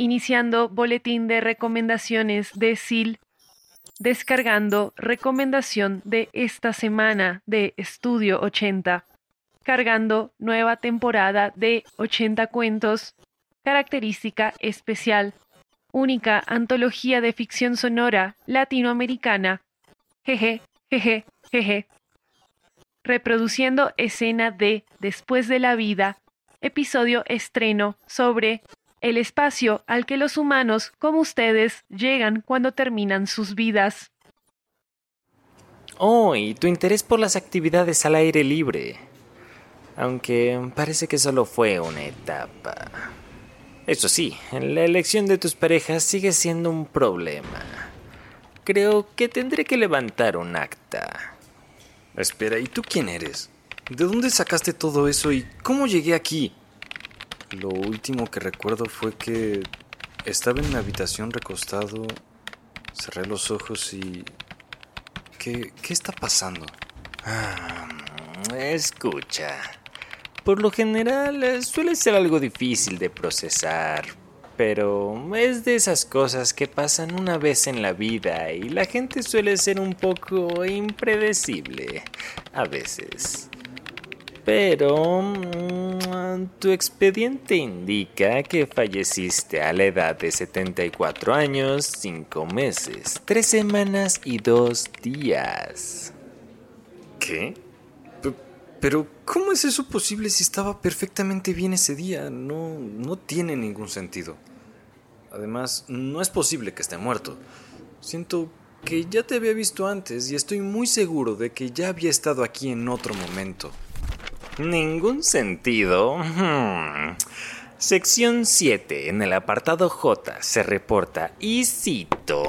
Iniciando boletín de recomendaciones de SIL, descargando recomendación de esta semana de Estudio 80 cargando nueva temporada de 80 cuentos, característica especial, única antología de ficción sonora latinoamericana. Jeje, jeje, jeje. Reproduciendo escena de Después de la vida, episodio estreno sobre el espacio al que los humanos como ustedes llegan cuando terminan sus vidas. Oh, y tu interés por las actividades al aire libre aunque parece que solo fue una etapa. Eso sí, la elección de tus parejas sigue siendo un problema. Creo que tendré que levantar un acta. Espera, ¿y tú quién eres? ¿De dónde sacaste todo eso y cómo llegué aquí? Lo último que recuerdo fue que estaba en mi habitación recostado, cerré los ojos y... ¿Qué, qué está pasando? Ah, escucha. Por lo general eh, suele ser algo difícil de procesar, pero es de esas cosas que pasan una vez en la vida y la gente suele ser un poco impredecible a veces. Pero mm, tu expediente indica que falleciste a la edad de 74 años, 5 meses, 3 semanas y 2 días. ¿Qué? Pero, ¿cómo es eso posible si estaba perfectamente bien ese día? No, no tiene ningún sentido. Además, no es posible que esté muerto. Siento que ya te había visto antes y estoy muy seguro de que ya había estado aquí en otro momento. Ningún sentido. Hmm. Sección 7. En el apartado J se reporta, y cito,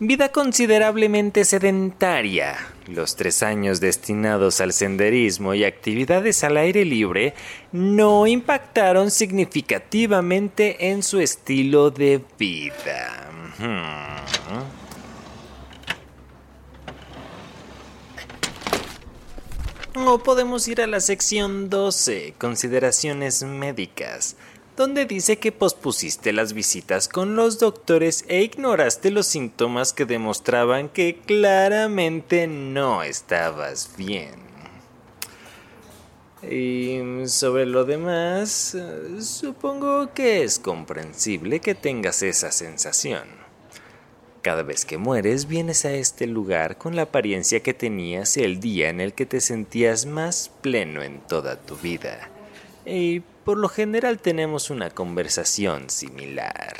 vida considerablemente sedentaria. Los tres años destinados al senderismo y actividades al aire libre no impactaron significativamente en su estilo de vida. O podemos ir a la sección 12, consideraciones médicas, donde dice que pospusiste las visitas con los doctores e ignoraste los síntomas que demostraban que claramente no estabas bien. Y sobre lo demás, supongo que es comprensible que tengas esa sensación. Cada vez que mueres vienes a este lugar con la apariencia que tenías el día en el que te sentías más pleno en toda tu vida. Y por lo general tenemos una conversación similar.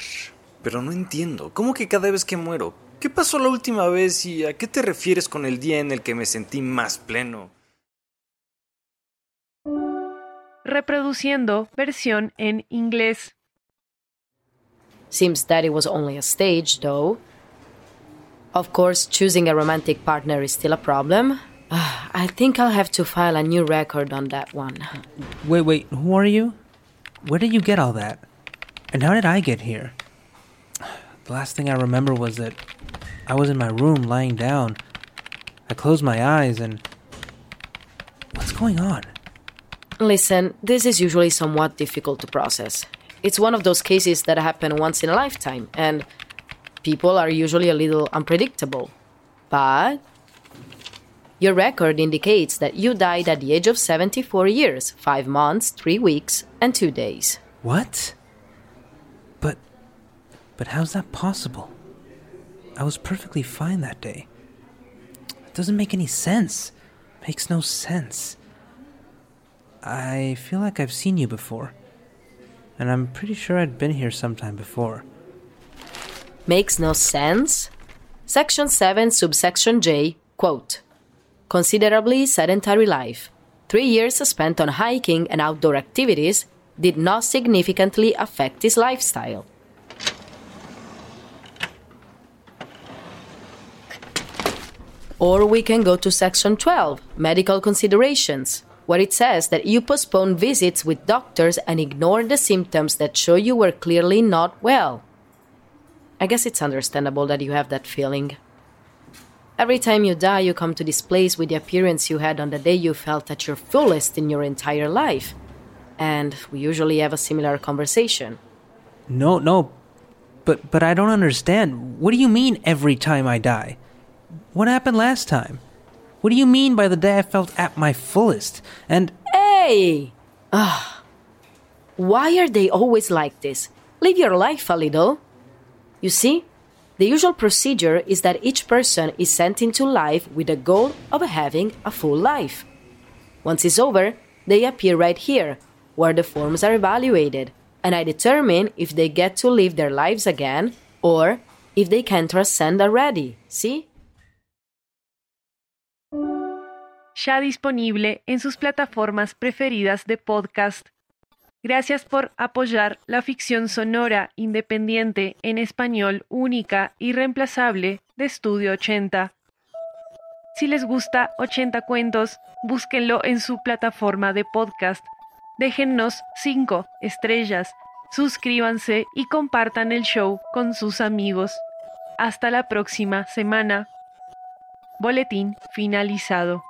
Pero no entiendo, ¿cómo que cada vez que muero? ¿Qué pasó la última vez y a qué te refieres con el día en el que me sentí más pleno? Reproduciendo versión en inglés. Seems that it was only a stage, though. Of course, choosing a romantic partner is still a problem. Uh, I think I'll have to file a new record on that one. Wait, wait, who are you? Where did you get all that? And how did I get here? The last thing I remember was that I was in my room lying down. I closed my eyes and. What's going on? Listen, this is usually somewhat difficult to process. It's one of those cases that happen once in a lifetime, and people are usually a little unpredictable. But your record indicates that you died at the age of 74 years, 5 months, 3 weeks, and 2 days. What? But. But how's that possible? I was perfectly fine that day. It doesn't make any sense. Makes no sense. I feel like I've seen you before. And I'm pretty sure I'd been here sometime before. Makes no sense? Section 7, subsection J, quote Considerably sedentary life. Three years spent on hiking and outdoor activities did not significantly affect his lifestyle. Or we can go to section 12, medical considerations, where it says that you postpone visits with doctors and ignore the symptoms that show you were clearly not well. I guess it's understandable that you have that feeling. Every time you die, you come to this place with the appearance you had on the day you felt at your fullest in your entire life. And we usually have a similar conversation. No, no. But but I don't understand. What do you mean every time I die? What happened last time? What do you mean by the day I felt at my fullest? And Hey! Ah. Why are they always like this? Live your life a little. You see, the usual procedure is that each person is sent into life with the goal of having a full life. Once it's over, they appear right here, where the forms are evaluated, and I determine if they get to live their lives again or if they can transcend already. See? Ya disponible en sus plataformas preferidas de podcast. Gracias por apoyar la ficción sonora independiente en español única y reemplazable de Estudio 80. Si les gusta 80 cuentos, búsquenlo en su plataforma de podcast. Déjennos 5 estrellas, suscríbanse y compartan el show con sus amigos. Hasta la próxima semana. Boletín finalizado.